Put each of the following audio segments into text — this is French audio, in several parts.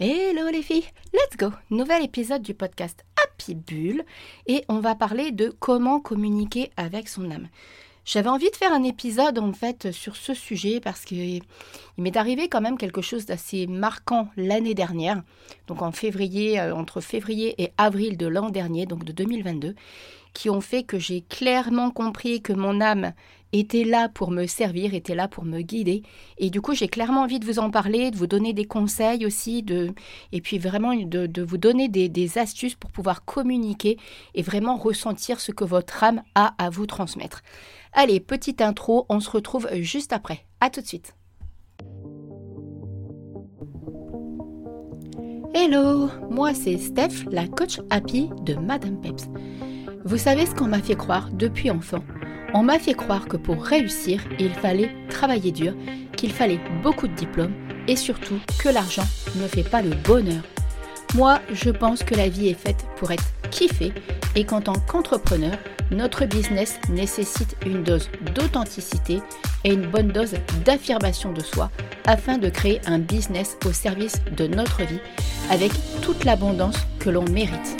Hello les filles, let's go. Nouvel épisode du podcast Happy Bull. Et on va parler de comment communiquer avec son âme. J'avais envie de faire un épisode en fait sur ce sujet parce qu'il m'est arrivé quand même quelque chose d'assez marquant l'année dernière, donc en février, euh, entre février et avril de l'an dernier, donc de 2022, qui ont fait que j'ai clairement compris que mon âme était là pour me servir, était là pour me guider. Et du coup, j'ai clairement envie de vous en parler, de vous donner des conseils aussi, de, et puis vraiment de, vous donner des, astuces pour pouvoir communiquer et vraiment ressentir ce que votre âme a à vous transmettre. Allez, petite intro, on se retrouve juste après. À tout de suite. Hello, moi c'est Steph, la coach happy de Madame Peps. Vous savez ce qu'on m'a fait croire depuis enfant? On m'a fait croire que pour réussir, il fallait travailler dur, qu'il fallait beaucoup de diplômes et surtout que l'argent ne fait pas le bonheur. Moi, je pense que la vie est faite pour être kiffée et qu'en tant qu'entrepreneur, notre business nécessite une dose d'authenticité et une bonne dose d'affirmation de soi afin de créer un business au service de notre vie avec toute l'abondance que l'on mérite.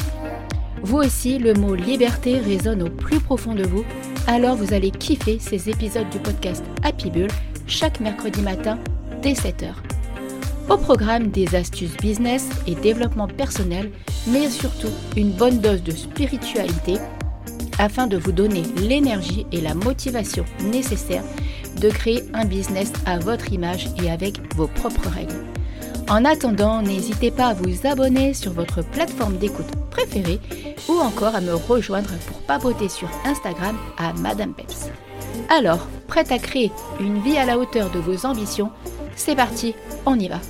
Vous aussi, le mot liberté résonne au plus profond de vous alors vous allez kiffer ces épisodes du podcast Happy Bull chaque mercredi matin dès 7h. Au programme des astuces business et développement personnel, mais surtout une bonne dose de spiritualité afin de vous donner l'énergie et la motivation nécessaires de créer un business à votre image et avec vos propres règles. En attendant, n'hésitez pas à vous abonner sur votre plateforme d'écoute préférée ou encore à me rejoindre pour papoter sur Instagram à Madame Peps. Alors, prête à créer une vie à la hauteur de vos ambitions C'est parti, on y va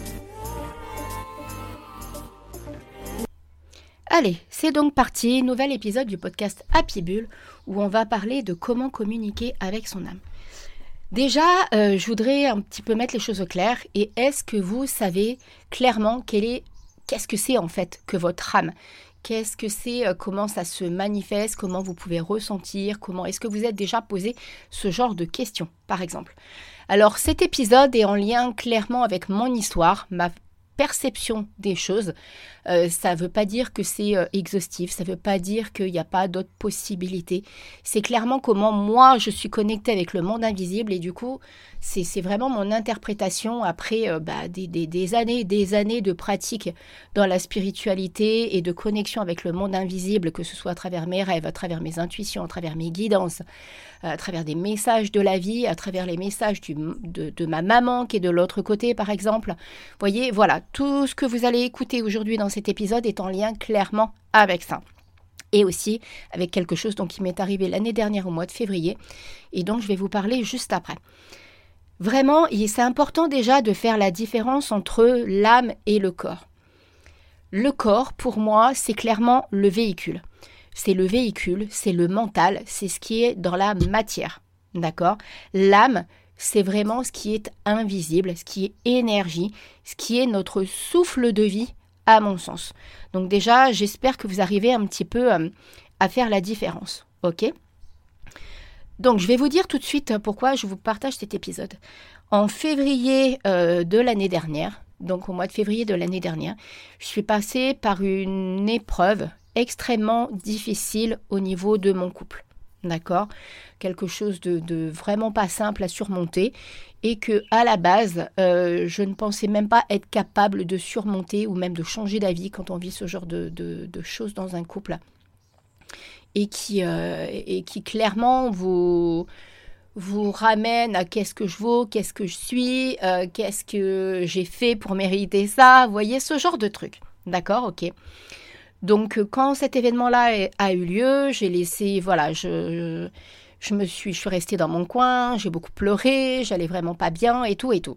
Allez, c'est donc parti, nouvel épisode du podcast Happy Bull où on va parler de comment communiquer avec son âme. Déjà, euh, je voudrais un petit peu mettre les choses au clair. Et est-ce que vous savez clairement est, qu'est-ce que c'est en fait que votre âme? Qu'est-ce que c'est euh, Comment ça se manifeste? Comment vous pouvez ressentir? Comment est-ce que vous êtes déjà posé ce genre de questions, par exemple? Alors, cet épisode est en lien clairement avec mon histoire, ma perception des choses. Euh, ça ne veut pas dire que c'est euh, exhaustif, ça ne veut pas dire qu'il n'y a pas d'autres possibilités. C'est clairement comment moi je suis connectée avec le monde invisible et du coup c'est vraiment mon interprétation après euh, bah, des, des, des, années des années de pratique dans la spiritualité et de connexion avec le monde invisible, que ce soit à travers mes rêves, à travers mes intuitions, à travers mes guidances, à travers des messages de la vie, à travers les messages de, de ma maman qui est de l'autre côté par exemple. Voyez, voilà, tout ce que vous allez écouter aujourd'hui dans cet épisode est en lien clairement avec ça et aussi avec quelque chose donc, qui m'est arrivé l'année dernière au mois de février et donc je vais vous parler juste après. Vraiment, c'est important déjà de faire la différence entre l'âme et le corps. Le corps, pour moi, c'est clairement le véhicule. C'est le véhicule, c'est le mental, c'est ce qui est dans la matière. D'accord? L'âme, c'est vraiment ce qui est invisible, ce qui est énergie, ce qui est notre souffle de vie, à mon sens. Donc déjà, j'espère que vous arrivez un petit peu euh, à faire la différence. OK? Donc, je vais vous dire tout de suite pourquoi je vous partage cet épisode. En février euh, de l'année dernière, donc au mois de février de l'année dernière, je suis passée par une épreuve extrêmement difficile au niveau de mon couple. D'accord Quelque chose de, vraiment pas simple à surmonter et que à la base, euh, je ne pensais même pas être capable de surmonter ou même de changer d'avis quand on vit ce genre de, choses dans un couple et qui, euh, clairement vous, vous ramène à qu'est-ce que je vaux, qu'est-ce que je suis, euh, qu'est-ce que j'ai fait pour mériter ça. Vous voyez, ce genre de truc. D'accord Ok. Donc, quand cet événement-là a eu lieu, j'ai laissé, voilà, je, je me suis, je suis restée dans mon coin, j'ai beaucoup pleuré, j'allais vraiment pas bien et tout et tout.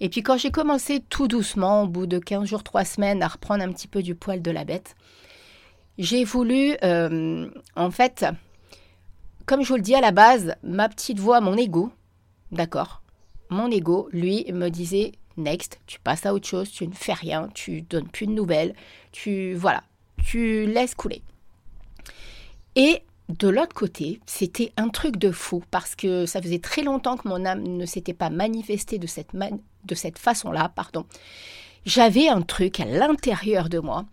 Et puis quand j'ai commencé tout doucement, au bout de 15 jours, 3 semaines, à reprendre un petit peu du poil de la bête, j'ai voulu, euh, en fait, comme je vous le dis à la base, ma petite voix, mon ego, d'accord, mon ego, lui, me disait next, tu passes à autre chose, tu ne fais rien, tu donnes plus de nouvelles, tu voilà, tu laisses couler. Et de l'autre côté, c'était un truc de fou parce que ça faisait très longtemps que mon âme ne s'était pas manifestée de cette, de cette façon-là, pardon. j'avais un truc à l'intérieur de moi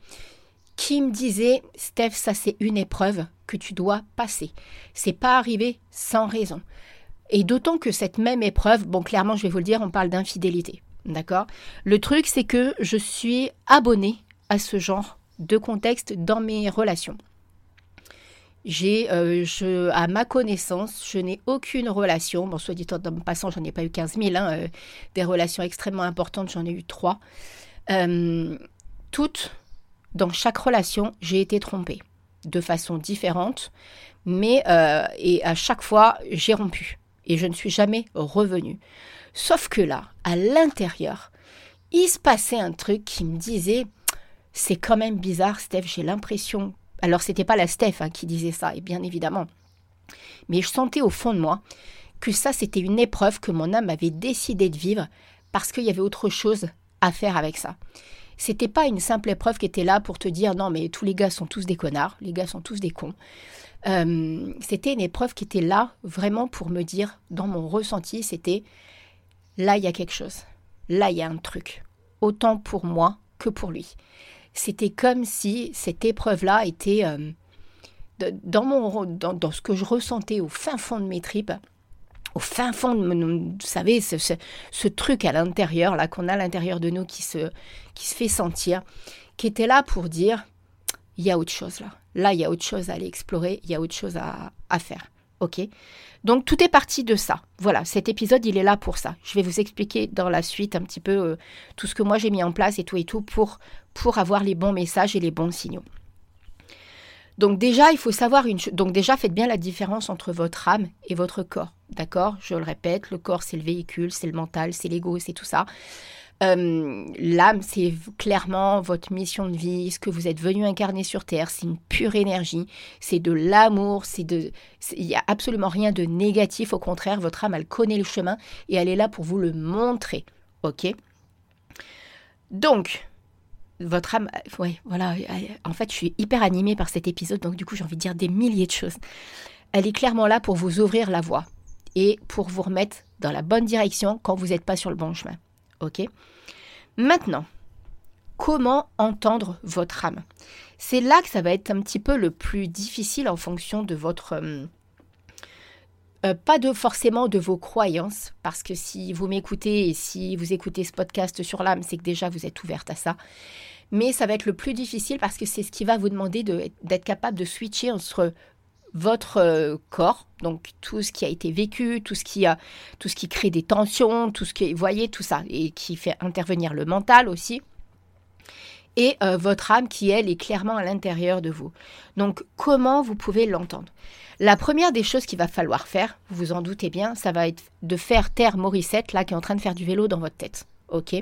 qui me disait Steph, ça c'est une épreuve que tu dois passer. C'est pas arrivé sans raison. Et d'autant que cette même épreuve, bon clairement je vais vous le dire, on parle d'infidélité. D'accord Le truc c'est que je suis abonnée à ce genre de contexte dans mes relations. J'ai, euh, à ma connaissance, je n'ai aucune relation. Bon, soit dit en passant, j'en ai pas eu 15 000. Hein, euh, des relations extrêmement importantes, j'en ai eu trois. Euh, toutes, dans chaque relation, j'ai été trompée de façon différente, mais et à chaque fois, j'ai rompu et je ne suis jamais revenue. Sauf que là, à l'intérieur, il se passait un truc qui me disait, c'est quand même bizarre, Steph, j'ai l'impression alors, c'était pas la Steph hein, qui disait ça, et bien évidemment. Mais je sentais au fond de moi que ça, c'était une épreuve que mon âme avait décidé de vivre parce qu'il y avait autre chose à faire avec ça. C'était pas une simple épreuve qui était là pour te dire non, mais tous les gars sont tous des connards, les gars sont tous des cons. Euh, c'était une épreuve qui était là vraiment pour me dire, dans mon ressenti, c'était là, il y a quelque chose. Là, il y a un truc. Autant pour moi que pour lui c'était comme si cette épreuve-là était euh, dans, mon, dans, ce que je ressentais au fin fond de mes tripes, au fin fond de, vous savez, ce, ce, truc à l'intérieur, là, qu'on a à l'intérieur de nous qui se, qui se fait sentir, qui était là pour dire, il y a autre chose là. Là, il y a autre chose à aller explorer, il y a autre chose à, faire. OK? Donc tout est parti de ça. Voilà, cet épisode, il est là pour ça. Je vais vous expliquer dans la suite un petit peu euh, tout ce que moi j'ai mis en place et tout et tout pour, pour avoir les bons messages et les bons signaux. Donc déjà, il faut savoir une chose. Donc déjà, faites bien la différence entre votre âme et votre corps. D'accord? Je le répète, le corps, c'est le véhicule, c'est le mental, c'est l'ego, c'est tout ça. Euh, l'âme, c'est clairement votre mission de vie, ce que vous êtes venu incarner sur Terre. C'est une pure énergie, c'est de l'amour, c'est de, il n'y a absolument rien de négatif. Au contraire, votre âme, elle connaît le chemin et elle est là pour vous le montrer. Ok? Donc, votre âme, ouais, voilà. En fait, je suis hyper animée par cet épisode, donc du coup, j'ai envie de dire des milliers de choses. Elle est clairement là pour vous ouvrir la voie et pour vous remettre dans la bonne direction quand vous n'êtes pas sur le bon chemin. Ok? Maintenant, comment entendre votre âme? C'est là que ça va être un petit peu le plus difficile en fonction de votre... Euh, euh, pas de forcément de vos croyances, parce que si vous m'écoutez et si vous écoutez ce podcast sur l'âme, c'est que déjà vous êtes ouverte à ça. Mais ça va être le plus difficile parce que c'est ce qui va vous demander d'être capable de switcher entre votre euh, corps, donc tout ce qui a été vécu, tout ce qui a, tout ce qui crée des tensions, tout ce qui, voyez, tout ça, et qui fait intervenir le mental aussi, et euh, votre âme qui elle est clairement à l'intérieur de vous. Donc comment vous pouvez l'entendre? La première des choses qu'il va falloir faire, vous vous en doutez bien, ça va être de faire taire Morissette là qui est en train de faire du vélo dans votre tête, ok?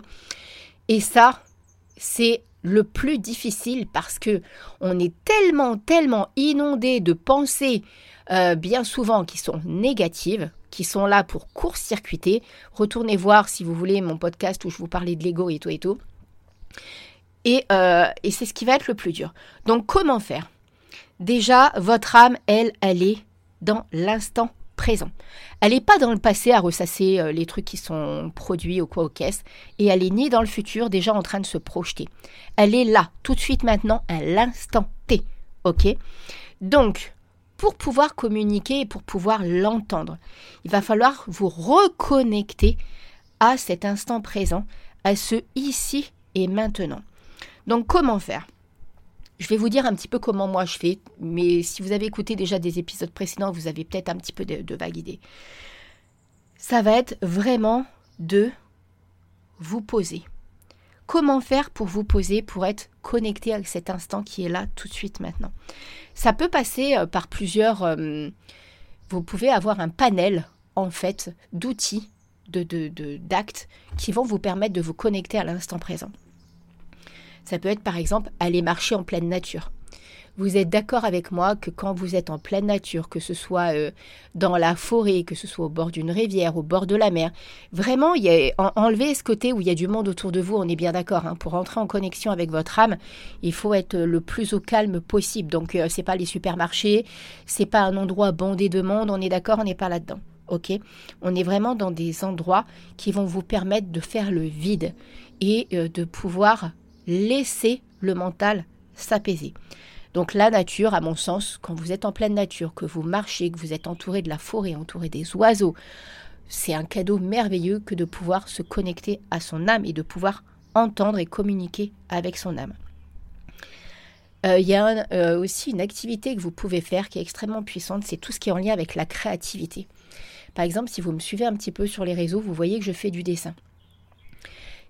Et ça, c'est le plus difficile parce que on est tellement, tellement inondé de pensées euh, bien souvent qui sont négatives, qui sont là pour court-circuiter. Retournez voir si vous voulez mon podcast où je vous parlais de l'ego et tout et tout. Et, euh, et c'est ce qui va être le plus dur. Donc comment faire? Déjà, votre âme, elle, elle est dans l'instant présent. Elle n'est pas dans le passé à ressasser euh, les trucs qui sont produits ou quoi aux caisses, et elle est ni dans le futur déjà en train de se projeter. Elle est là, tout de suite maintenant, à l'instant T. Ok? Donc, pour pouvoir communiquer et pour pouvoir l'entendre, il va falloir vous reconnecter à cet instant présent, à ce ici et maintenant. Donc, comment faire? Je vais vous dire un petit peu comment moi je fais, mais si vous avez écouté déjà des épisodes précédents, vous avez peut-être un petit peu de, vague idée. Ça va être vraiment de vous poser. Comment faire pour vous poser, pour être connecté à cet instant qui est là tout de suite maintenant? Ça peut passer euh, par plusieurs... Euh, vous pouvez avoir un panel, en fait, d'outils, d'actes de, de, qui vont vous permettre de vous connecter à l'instant présent. Ça peut être par exemple aller marcher en pleine nature. Vous êtes d'accord avec moi que quand vous êtes en pleine nature, que ce soit euh, dans la forêt, que ce soit au bord d'une rivière, au bord de la mer, vraiment, il y a, enlever ce côté où il y a du monde autour de vous, on est bien d'accord. Hein. pour entrer en connexion avec votre âme, il faut être le plus au calme possible. Donc, euh, c'est pas les supermarchés, c'est pas un endroit bandé de monde, on est d'accord, on n'est pas là-dedans. Ok? On est vraiment dans des endroits qui vont vous permettre de faire le vide et euh, de pouvoir laisser le mental s'apaiser. Donc la nature, à mon sens, quand vous êtes en pleine nature, que vous marchez, que vous êtes entouré de la forêt, entouré des oiseaux, c'est un cadeau merveilleux que de pouvoir se connecter à son âme et de pouvoir entendre et communiquer avec son âme. Euh, il y a euh, aussi une activité que vous pouvez faire qui est extrêmement puissante, c'est tout ce qui est en lien avec la créativité. Par exemple, si vous me suivez un petit peu sur les réseaux, vous voyez que je fais du dessin.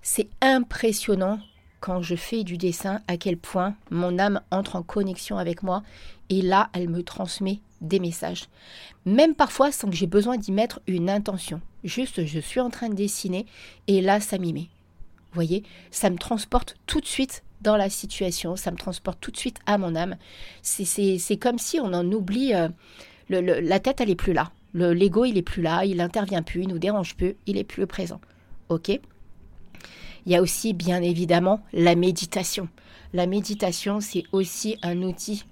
C'est impressionnant quand je fais du dessin à quel point mon âme entre en connexion avec moi et là, elle me transmet des messages. Même parfois sans que j'ai besoin d'y mettre une intention. Juste, je suis en train de dessiner et là, ça m'y met. Vous voyez, ça me transporte tout de suite dans la situation, ça me transporte tout de suite à mon âme. C'est comme si on en oublie, euh, la tête, elle est plus là. L'ego, il est plus là, il n'intervient plus, il nous dérange plus, il est plus présent. Ok? Il y a aussi, bien évidemment, la méditation. La méditation, c'est aussi un outil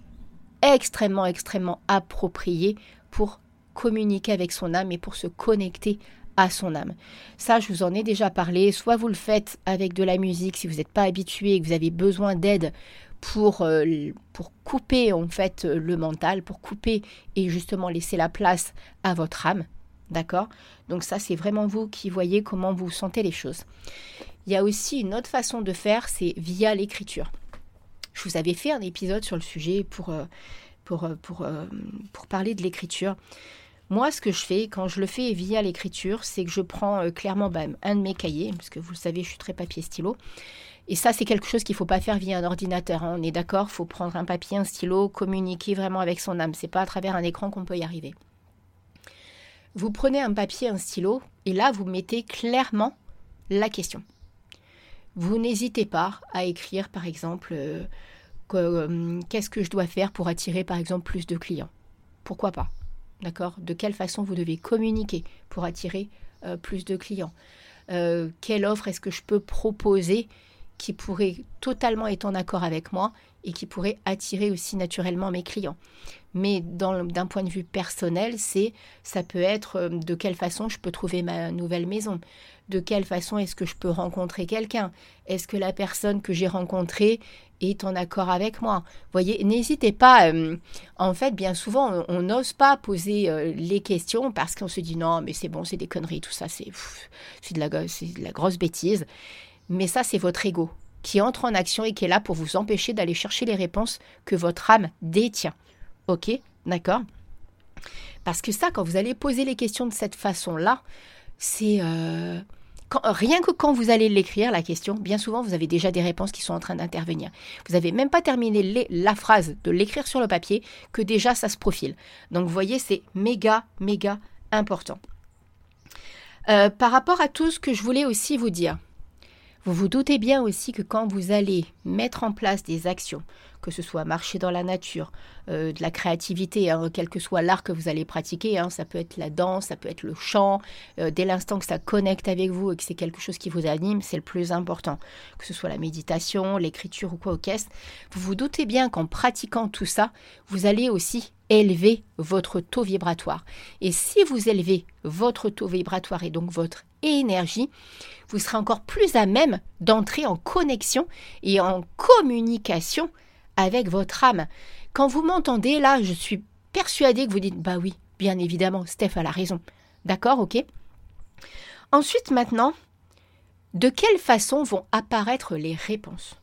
extrêmement, extrêmement approprié pour communiquer avec son âme et pour se connecter à son âme. Ça, je vous en ai déjà parlé. Soit vous le faites avec de la musique si vous n'êtes pas habitué et que vous avez besoin d'aide pour, euh, pour couper en fait le mental, pour couper et justement laisser la place à votre âme. D'accord? Donc ça, c'est vraiment vous qui voyez comment vous sentez les choses. Il y a aussi une autre façon de faire, c'est via l'écriture. Je vous avais fait un épisode sur le sujet pour, euh, pour, euh, pour, pour parler de l'écriture. Moi, ce que je fais quand je le fais via l'écriture, c'est que je prends euh, clairement bah, un de mes cahiers, parce que vous le savez, je suis très papier-stylo. Et ça, c'est quelque chose qu'il ne faut pas faire via un ordinateur. Hein. On est d'accord, il faut prendre un papier, un stylo, communiquer vraiment avec son âme. C'est pas à travers un écran qu'on peut y arriver. Vous prenez un papier, un stylo, et là, vous mettez clairement la question. Vous n'hésitez pas à écrire, par exemple, euh, euh, qu'est-ce que je dois faire pour attirer, par exemple, plus de clients? Pourquoi pas? D'accord? De quelle façon vous devez communiquer pour attirer euh, plus de clients? Quelle offre est-ce que je peux proposer qui pourrait totalement être en accord avec moi et qui pourrait attirer aussi naturellement mes clients? Mais d'un point de vue personnel, c'est ça peut être euh, de quelle façon je peux trouver ma nouvelle maison, de quelle façon est-ce que je peux rencontrer quelqu'un, est-ce que la personne que j'ai rencontrée est en accord avec moi? Voyez, n'hésitez pas. Euh, en fait, bien souvent, on n'ose pas poser euh, les questions parce qu'on se dit non, mais c'est bon, c'est des conneries, tout ça, c'est de, de la grosse bêtise. Mais ça, c'est votre ego qui entre en action et qui est là pour vous empêcher d'aller chercher les réponses que votre âme détient. Ok D'accord Parce que ça, quand vous allez poser les questions de cette façon-là, c'est... Euh, rien que quand vous allez l'écrire, la question, bien souvent, vous avez déjà des réponses qui sont en train d'intervenir. Vous n'avez même pas terminé la phrase de l'écrire sur le papier que déjà ça se profile. Donc, vous voyez, c'est méga, méga important. Euh, par rapport à tout ce que je voulais aussi vous dire, vous vous doutez bien aussi que quand vous allez mettre en place des actions, que ce soit marcher dans la nature, euh, de la créativité, hein, quel que soit l'art que vous allez pratiquer, hein, ça peut être la danse, ça peut être le chant, euh, dès l'instant que ça connecte avec vous et que c'est quelque chose qui vous anime, c'est le plus important. Que ce soit la méditation, l'écriture ou quoi au caisse, vous vous doutez bien qu'en pratiquant tout ça, vous allez aussi élever votre taux vibratoire. Et si vous élevez votre taux vibratoire et donc votre énergie, vous serez encore plus à même d'entrer en connexion et en communication avec votre âme. Quand vous m'entendez là, je suis persuadée que vous dites bah oui, bien évidemment, Steph a la raison. D'accord, ok Ensuite, maintenant, de quelle façon vont apparaître les réponses?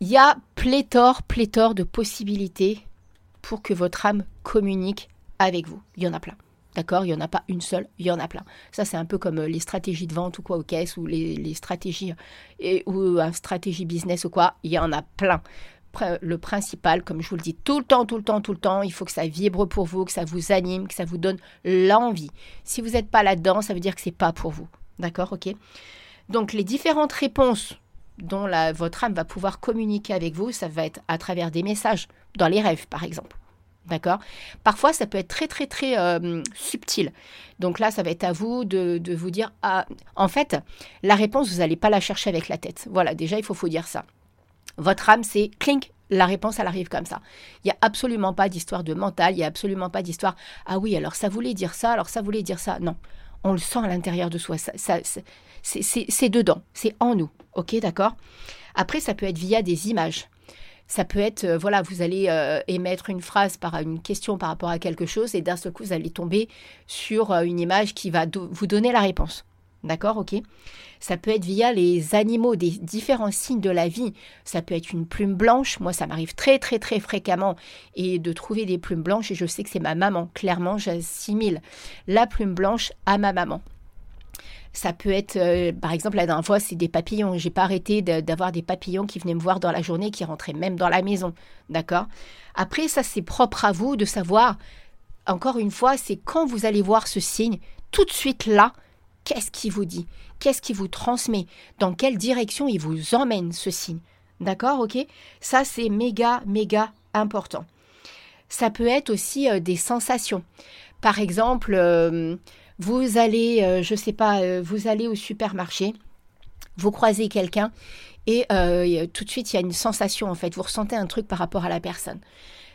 Il y a pléthore, pléthore de possibilités pour que votre âme communique avec vous. Il y en a plein. D'accord Il n'y en a pas une seule, il y en a plein. Ça, c'est un peu comme euh, les stratégies de vente ou quoi aux caisses ou les, stratégies et, ou un stratégie business ou quoi. Il y en a plein. Le principal, comme je vous le dis tout le temps, tout le temps, tout le temps, il faut que ça vibre pour vous, que ça vous anime, que ça vous donne l'envie. Si vous n'êtes pas là-dedans, ça veut dire que c'est pas pour vous. D'accord Ok Donc, les différentes réponses dont la, votre âme va pouvoir communiquer avec vous, ça va être à travers des messages, dans les rêves par exemple. D'accord? Parfois, ça peut être très, très, très euh, subtil. Donc là, ça va être à vous de, vous dire ah, en fait, la réponse, vous n'allez pas la chercher avec la tête. Voilà, déjà, il faut, faut dire ça. Votre âme, c'est clink, la réponse, elle arrive comme ça. Il n'y a absolument pas d'histoire de mental, il n'y a absolument pas d'histoire ah oui, alors ça voulait dire ça, alors ça voulait dire ça. Non, on le sent à l'intérieur de soi. Ça, C'est dedans, c'est en nous. Ok, d'accord? Après, ça peut être via des images. Ça peut être, euh, voilà, vous allez euh, émettre une phrase par une question par rapport à quelque chose et d'un seul coup, vous allez tomber sur euh, une image qui va vous donner la réponse. D'accord, ok Ça peut être via les animaux, des différents signes de la vie. Ça peut être une plume blanche. Moi, ça m'arrive très, très, très fréquemment et de trouver des plumes blanches. Et je sais que c'est ma maman. Clairement, j'assimile la plume blanche à ma maman. Ça peut être, euh, par exemple, la dernière fois, c'est des papillons. J'ai pas arrêté d'avoir des papillons qui venaient me voir dans la journée, qui rentraient même dans la maison. D'accord? Après, ça, c'est propre à vous de savoir. Encore une fois, c'est quand vous allez voir ce signe, tout de suite là, qu'est-ce qui vous dit? Qu'est-ce qui vous transmet? Dans quelle direction il vous emmène ce signe? D'accord? Ok? Ça, c'est méga, méga important. Ça peut être aussi euh, des sensations. Par exemple, euh, vous allez, euh, je sais pas, euh, vous allez au supermarché, vous croisez quelqu'un et euh, tout de suite il y a une sensation en fait. Vous ressentez un truc par rapport à la personne.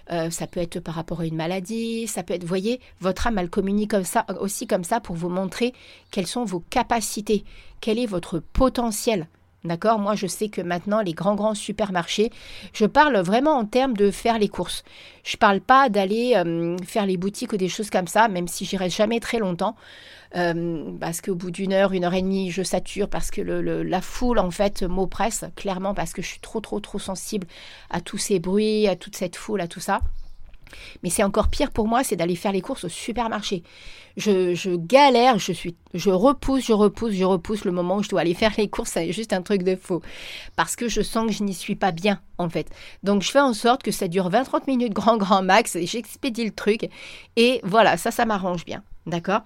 ça peut être par rapport à une maladie, ça peut être, voyez, votre âme, elle communique comme ça, aussi comme ça pour vous montrer quelles sont vos capacités, quel est votre potentiel. D'accord? Moi, je sais que maintenant, les grands, grands supermarchés, je parle vraiment en termes de faire les courses. Je ne parle pas d'aller euh, faire les boutiques ou des choses comme ça, même si j'irai jamais très longtemps. Euh, parce qu'au bout d'une heure, une heure et demie, je sature parce que la foule, en fait, m'oppresse, clairement, parce que je suis trop, trop, trop sensible à tous ces bruits, à toute cette foule, à tout ça. Mais c'est encore pire pour moi, c'est d'aller faire les courses au supermarché. Je, galère, je suis, je repousse, je repousse, je repousse le moment où je dois aller faire les courses. C'est juste un truc de faux. Parce que je sens que je n'y suis pas bien, en fait. Donc, je fais en sorte que ça dure 20-30 minutes grand, grand max. Et j'expédie le truc. Et voilà, ça, ça m'arrange bien. D'accord?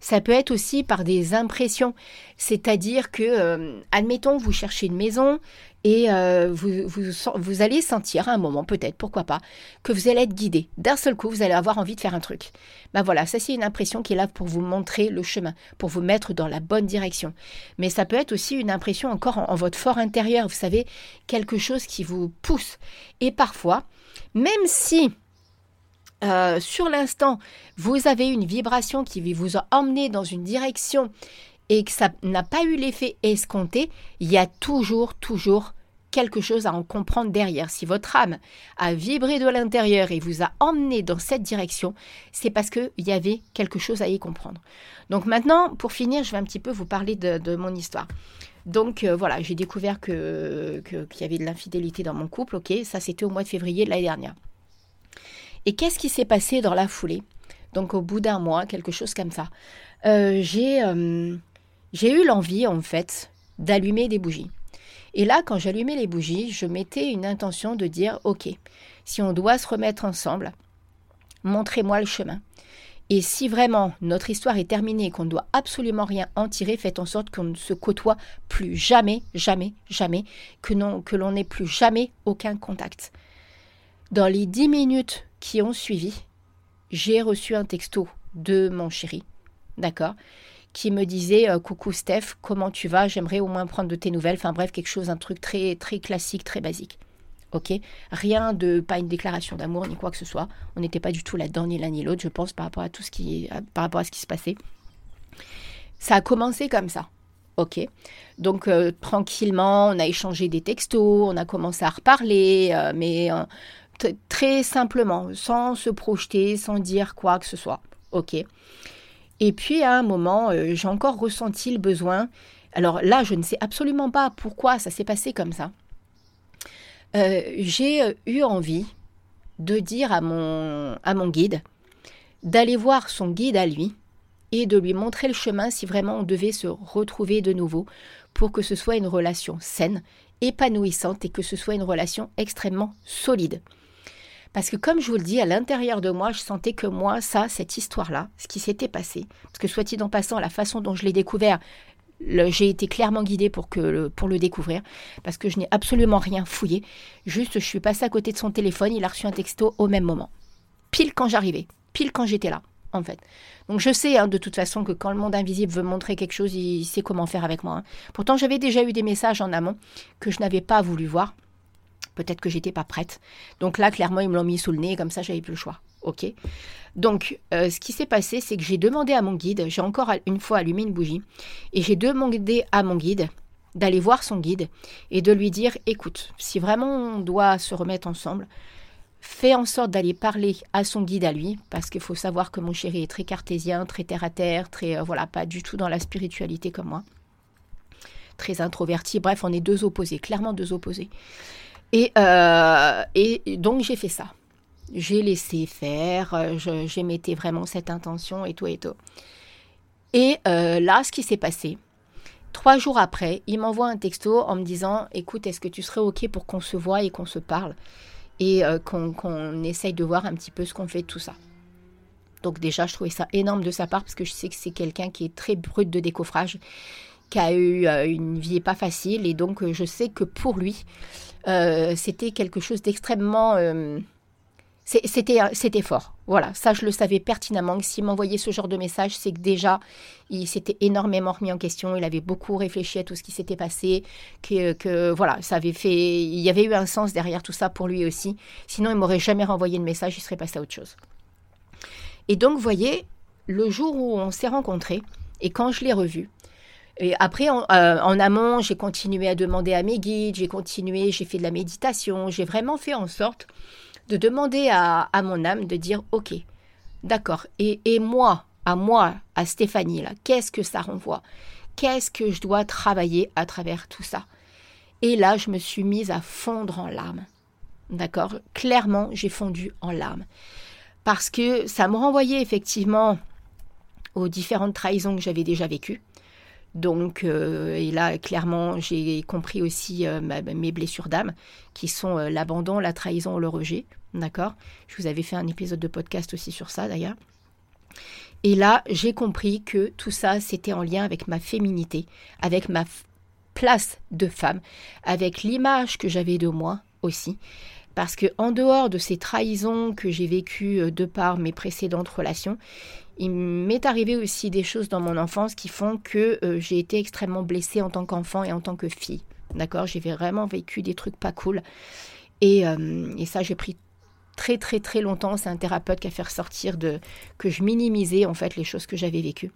Ça peut être aussi par des impressions. C'est-à-dire que, euh, admettons, vous cherchez une maison, et euh, vous, vous, allez sentir à un moment, peut-être, pourquoi pas, que vous allez être guidé. D'un seul coup, vous allez avoir envie de faire un truc. Ben voilà, ça c'est une impression qui est là pour vous montrer le chemin, pour vous mettre dans la bonne direction. Mais ça peut être aussi une impression encore en, votre fort intérieur, vous savez, quelque chose qui vous pousse. Et parfois, même si euh, sur l'instant, vous avez une vibration qui vous a emmené dans une direction et que ça n'a pas eu l'effet escompté, il y a toujours, toujours quelque chose à en comprendre derrière. Si votre âme a vibré de l'intérieur et vous a emmené dans cette direction, c'est parce qu'il y avait quelque chose à y comprendre. Donc maintenant, pour finir, je vais un petit peu vous parler de, mon histoire. Donc euh, voilà, j'ai découvert que, qu'il y avait de l'infidélité dans mon couple, ok, ça c'était au mois de février de l'année dernière. Et qu'est-ce qui s'est passé dans la foulée? Donc au bout d'un mois, quelque chose comme ça. Euh, j'ai, euh, j'ai eu l'envie, en fait, d'allumer des bougies. Et là, quand j'allumais les bougies, je mettais une intention de dire, OK, si on doit se remettre ensemble, montrez-moi le chemin. Et si vraiment notre histoire est terminée et qu'on ne doit absolument rien en tirer, faites en sorte qu'on ne se côtoie plus jamais, jamais, jamais, que, que l'on n'ait plus jamais aucun contact. Dans les dix minutes qui ont suivi, j'ai reçu un texto de mon chéri, d'accord qui me disait euh, coucou Steph, comment tu vas? J'aimerais au moins prendre de tes nouvelles. Enfin bref, quelque chose, un truc très très classique, très basique. Ok? Rien de pas une déclaration d'amour ni quoi que ce soit. On n'était pas du tout là-dedans ni l'un ni l'autre, je pense, par rapport à tout ce qui par rapport à ce qui se passait. Ça a commencé comme ça. Ok? Donc euh, tranquillement, on a échangé des textos, on a commencé à reparler, euh, mais très simplement, sans se projeter, sans dire quoi que ce soit. Ok. Et puis à un moment, euh, j'ai encore ressenti le besoin. Alors là, je ne sais absolument pas pourquoi ça s'est passé comme ça. Euh, j'ai euh, eu envie de dire à mon, à mon guide d'aller voir son guide à lui et de lui montrer le chemin si vraiment on devait se retrouver de nouveau pour que ce soit une relation saine, épanouissante et que ce soit une relation extrêmement solide. Parce que comme je vous le dis, à l'intérieur de moi, je sentais que moi, ça, cette histoire-là, ce qui s'était passé, parce que soit-il en passant, la façon dont je l'ai découvert, j'ai été clairement guidée pour, le découvrir, parce que je n'ai absolument rien fouillé. Juste, je suis passée à côté de son téléphone, il a reçu un texto au même moment. Pile quand j'arrivais, pile quand j'étais là, en fait. Donc je sais hein, de toute façon que quand le monde invisible veut montrer quelque chose, il sait comment faire avec moi. Hein. Pourtant, j'avais déjà eu des messages en amont que je n'avais pas voulu voir. Peut-être que j'étais pas prête. Donc là, clairement, ils me l'ont mis sous le nez, comme ça, j'avais plus le choix. Ok Donc, euh, ce qui s'est passé, c'est que j'ai demandé à mon guide, j'ai encore une fois allumé une bougie, et j'ai demandé à mon guide d'aller voir son guide et de lui dire écoute, si vraiment on doit se remettre ensemble, fais en sorte d'aller parler à son guide à lui, parce qu'il faut savoir que mon chéri est très cartésien, très terre à terre, très euh, voilà, pas du tout dans la spiritualité comme moi, très introverti. Bref, on est deux opposés, clairement deux opposés. Et, euh, et donc j'ai fait ça. J'ai laissé faire, euh, j'émettais vraiment cette intention et tout et tout. Et là, ce qui s'est passé, trois jours après, il m'envoie un texto en me disant Écoute, est-ce que tu serais OK pour qu'on se voie et qu'on se parle et euh, qu'on essaye de voir un petit peu ce qu'on fait de tout ça. Donc déjà, je trouvais ça énorme de sa part parce que je sais que c'est quelqu'un qui est très brut de décoffrage, qui a eu euh, une vie pas facile et donc euh, je sais que pour lui, c'était quelque chose d'extrêmement c'était, c'était fort. Voilà, ça je le savais pertinemment. S'il m'envoyait ce genre de message, c'est que déjà, il s'était énormément remis en question. Il avait beaucoup réfléchi à tout ce qui s'était passé. Que, que, voilà, ça avait fait. Il y avait eu un sens derrière tout ça pour lui aussi. Sinon, il m'aurait jamais renvoyé de message. Il serait passé à autre chose. Et donc, voyez, le jour où on s'est rencontrés et quand je l'ai revu, et après, en, euh, en amont, j'ai continué à demander à mes guides, j'ai continué, j'ai fait de la méditation, j'ai vraiment fait en sorte de demander à, mon âme de dire ok, d'accord, et, et moi, à moi, à Stéphanie, là, qu'est-ce que ça renvoie? Qu'est-ce que je dois travailler à travers tout ça? Et là, je me suis mise à fondre en larmes. D'accord? Clairement, j'ai fondu en larmes. Parce que ça me renvoyait effectivement aux différentes trahisons que j'avais déjà vécues. Donc, euh, et là, clairement, j'ai compris aussi euh, mes blessures d'âme, qui sont euh, l'abandon, la trahison, le rejet. D'accord? Je vous avais fait un épisode de podcast aussi sur ça, d'ailleurs. Et là, j'ai compris que tout ça, c'était en lien avec ma féminité, avec ma place de femme, avec l'image que j'avais de moi aussi. Parce que en dehors de ces trahisons que j'ai vécues de par mes précédentes relations, il m'est arrivé aussi des choses dans mon enfance qui font que euh, j'ai été extrêmement blessée en tant qu'enfant et en tant que fille. D'accord? J'ai vraiment vécu des trucs pas cool. Et, euh, et ça, j'ai pris très très très longtemps. C'est un thérapeute qui a fait ressortir de, que je minimisais en fait les choses que j'avais vécues.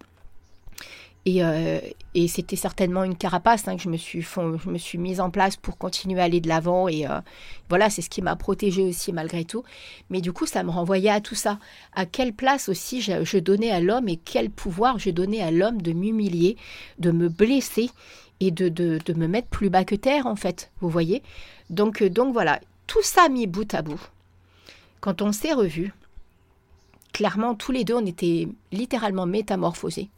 Euh, et, c'était certainement une carapace hein, que je me, suis, je me suis mise en place pour continuer à aller de l'avant. Et euh, voilà, c'est ce qui m'a protégée aussi malgré tout. Mais du coup, ça me renvoyait à tout ça. À quelle place aussi je, donnais à l'homme et quel pouvoir je donnais à l'homme de m'humilier, de me blesser et de, de, de, me mettre plus bas que terre, en fait. Vous voyez? Donc, euh, donc voilà, tout ça mis bout à bout. Quand on s'est revus, clairement, tous les deux, on était littéralement métamorphosés.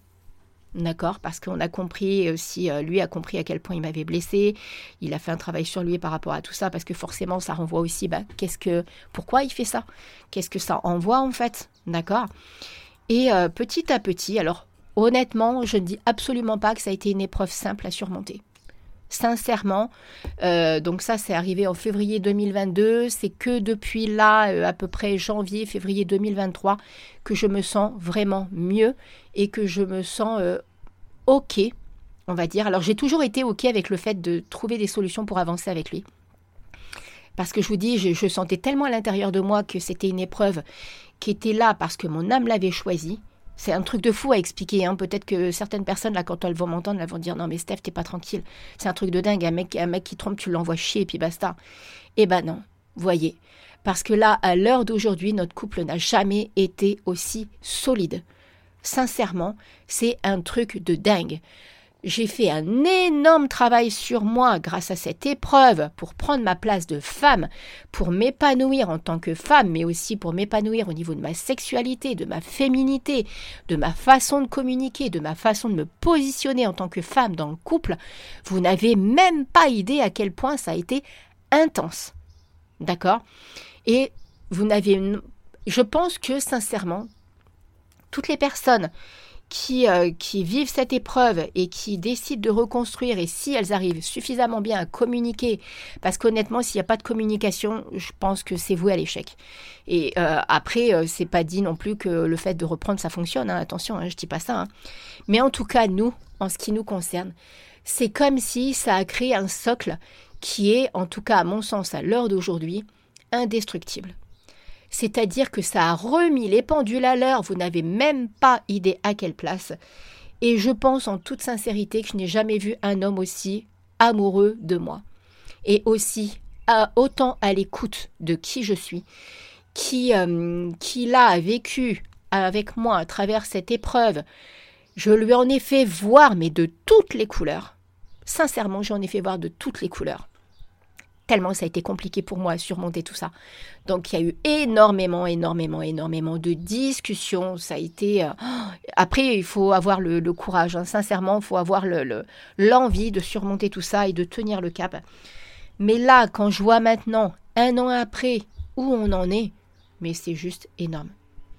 D'accord Parce qu'on a compris aussi, euh, lui a compris à quel point il m'avait blessé. Il a fait un travail sur lui par rapport à tout ça, parce que forcément, ça renvoie aussi, bah, qu'est-ce que, pourquoi il fait ça? Qu'est-ce que ça envoie en fait? D'accord? Et euh, petit à petit, alors honnêtement, je ne dis absolument pas que ça a été une épreuve simple à surmonter. Sincèrement, euh, donc ça c'est arrivé en février 2022, c'est que depuis là, à peu près janvier, février 2023, que je me sens vraiment mieux et que je me sens euh, OK, on va dire. Alors j'ai toujours été OK avec le fait de trouver des solutions pour avancer avec lui. Parce que je vous dis, je, sentais tellement à l'intérieur de moi que c'était une épreuve qui était là parce que mon âme l'avait choisie. C'est un truc de fou à expliquer. Hein. Peut-être que certaines personnes, là, quand elles vont m'entendre, elles vont dire Non, mais Steph, t'es pas tranquille. C'est un truc de dingue. Un mec, un mec qui trompe, tu l'envoies chier et puis basta. Eh ben non. Voyez. Parce que là, à l'heure d'aujourd'hui, notre couple n'a jamais été aussi solide. Sincèrement, c'est un truc de dingue. J'ai fait un énorme travail sur moi grâce à cette épreuve pour prendre ma place de femme, pour m'épanouir en tant que femme, mais aussi pour m'épanouir au niveau de ma sexualité, de ma féminité, de ma façon de communiquer, de ma façon de me positionner en tant que femme dans le couple. Vous n'avez même pas idée à quel point ça a été intense. D'accord? Et vous n'avez... Je pense que sincèrement, toutes les personnes qui, euh, qui, vivent cette épreuve et qui décident de reconstruire, et si elles arrivent suffisamment bien à communiquer, parce qu'honnêtement, s'il n'y a pas de communication, je pense que c'est voué à l'échec. Et euh, après, euh, c'est pas dit non plus que le fait de reprendre, ça fonctionne, hein, attention, hein, je dis pas ça. Hein. Mais en tout cas, nous, en ce qui nous concerne, c'est comme si ça a créé un socle qui est, en tout cas à mon sens, à l'heure d'aujourd'hui, indestructible C'est-à-dire que ça a remis les pendules à l'heure, vous n'avez même pas idée à quelle place. Et je pense en toute sincérité que je n'ai jamais vu un homme aussi amoureux de moi. Et aussi autant à l'écoute de qui je suis, qui, euh, qui là a vécu avec moi à travers cette épreuve. Je lui en ai fait voir, mais de toutes les couleurs. Sincèrement, j'en ai fait voir de toutes les couleurs tellement ça a été compliqué pour moi à surmonter tout ça. Donc il y a eu énormément, énormément, énormément de discussions. Ça a été. Euh, après, il faut avoir le, courage. Hein. Sincèrement, il faut avoir l'envie de surmonter tout ça et de tenir le cap. Mais là, quand je vois maintenant, un an après, où on en est, mais c'est juste énorme.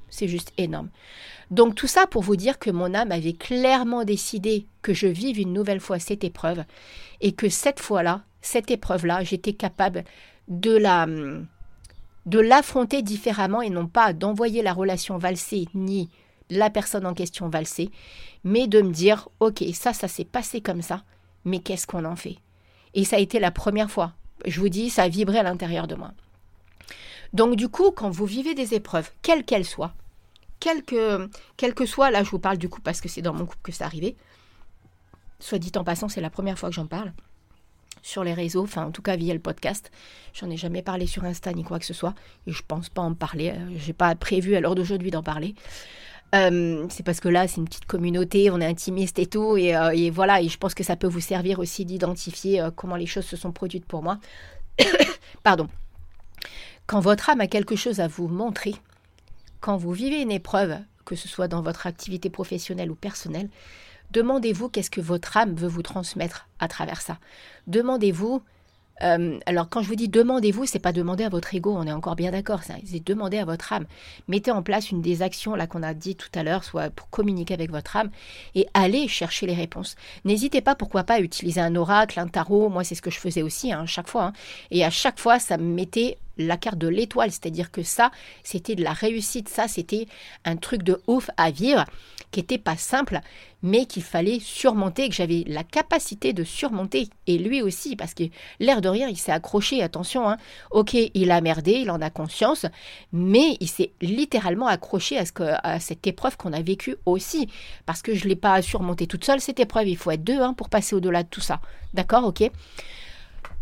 C'est juste énorme. Donc tout ça pour vous dire que mon âme avait clairement décidé que je vive une nouvelle fois cette épreuve et que cette fois-là, cette épreuve-là, j'étais capable de la de l'affronter différemment et non pas d'envoyer la relation valser ni la personne en question valser, mais de me dire ok ça ça s'est passé comme ça, mais qu'est-ce qu'on en fait? Et ça a été la première fois. Je vous dis, ça a vibré à l'intérieur de moi. Donc du coup, quand vous vivez des épreuves, quelles qu'elles soient, quelles que, quelle que là je vous parle du coup parce que c'est dans mon couple que ça arrivait, soit dit en passant, c'est la première fois que j'en parle, sur les réseaux, enfin en tout cas via le podcast. J'en ai jamais parlé sur Insta ni quoi que ce soit, et je pense pas en parler. Euh, j'ai pas prévu à l'heure d'aujourd'hui d'en parler. Euh, c'est parce que là, c'est une petite communauté, on est intimiste et tout, et, euh, et, voilà, et je pense que ça peut vous servir aussi d'identifier comment les choses se sont produites pour moi. Pardon. Quand votre âme a quelque chose à vous montrer, quand vous vivez une épreuve, que ce soit dans votre activité professionnelle ou personnelle, Demandez-vous qu'est-ce que votre âme veut vous transmettre à travers ça. Demandez-vous. Euh, alors quand je vous dis demandez-vous, c'est pas demander à votre ego, on est encore bien d'accord, c'est demander à votre âme. Mettez en place une des actions là qu'on a dit tout à l'heure, soit pour communiquer avec votre âme et allez chercher les réponses. N'hésitez pas, pourquoi pas, à utiliser un oracle, un tarot. Moi, c'est ce que je faisais aussi à hein, chaque fois. Hein. Et à chaque fois, ça me mettait la carte de l'étoile, c'est-à-dire que ça, c'était de la réussite, ça, c'était un truc de ouf à vivre, qui n'était pas simple, mais qu'il fallait surmonter, que j'avais la capacité de surmonter, et lui aussi, parce que l'air de rien, il s'est accroché, attention, hein. ok, il a merdé, il en a conscience, mais il s'est littéralement accroché à, cette épreuve qu'on a vécue aussi, parce que je ne l'ai pas surmonté toute seule, cette épreuve, il faut être deux hein, pour passer au-delà de tout ça, d'accord, ok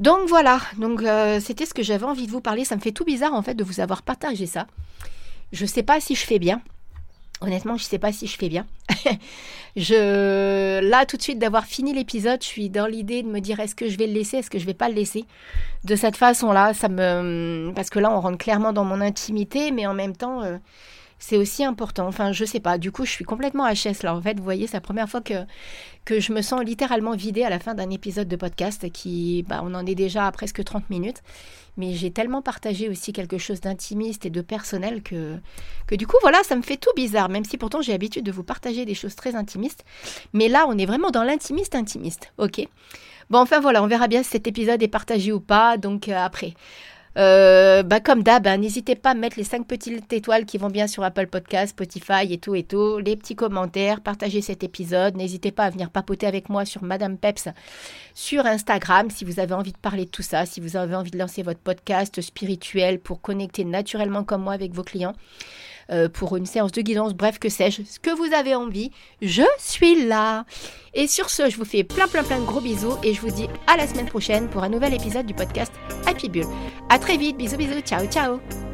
donc voilà, donc euh, c'était ce que j'avais envie de vous parler. Ça me fait tout bizarre en fait de vous avoir partagé ça. Je ne sais pas si je fais bien. Honnêtement, je ne sais pas si je fais bien. là tout de suite d'avoir fini l'épisode, je suis dans l'idée de me dire est-ce que je vais le laisser, est-ce que je vais pas le laisser? De cette façon-là, ça me parce que là on rentre clairement dans mon intimité, mais en même temps euh, c'est aussi important. Enfin, je sais pas. Du coup, je suis complètement HS là. En fait, vous voyez, c'est la première fois que, que je me sens littéralement vidée à la fin d'un épisode de podcast qui, bah, on en est déjà à presque 30 minutes. Mais j'ai tellement partagé aussi quelque chose d'intimiste et de personnel que, que du coup, voilà, ça me fait tout bizarre. Même si pourtant j'ai l'habitude de vous partager des choses très intimistes. Mais là, on est vraiment dans l'intimiste intimiste. Ok Bon, enfin voilà, on verra bien si cet épisode est partagé ou pas. Donc euh, après. Euh, bah comme d'hab, hein, n'hésitez pas à mettre les 5 petites étoiles qui vont bien sur Apple Podcast, Spotify et tout et tout, les petits commentaires, partagez cet épisode, n'hésitez pas à venir papoter avec moi sur Madame Peps sur Instagram si vous avez envie de parler de tout ça, si vous avez envie de lancer votre podcast spirituel pour connecter naturellement comme moi avec vos clients. Euh, pour une séance de guidance, bref, que sais-je, ce que vous avez envie, je suis là. Et sur ce, je vous fais plein plein plein de gros bisous et je vous dis à la semaine prochaine pour un nouvel épisode du podcast Happy Bull. À très vite, bisous bisous, ciao ciao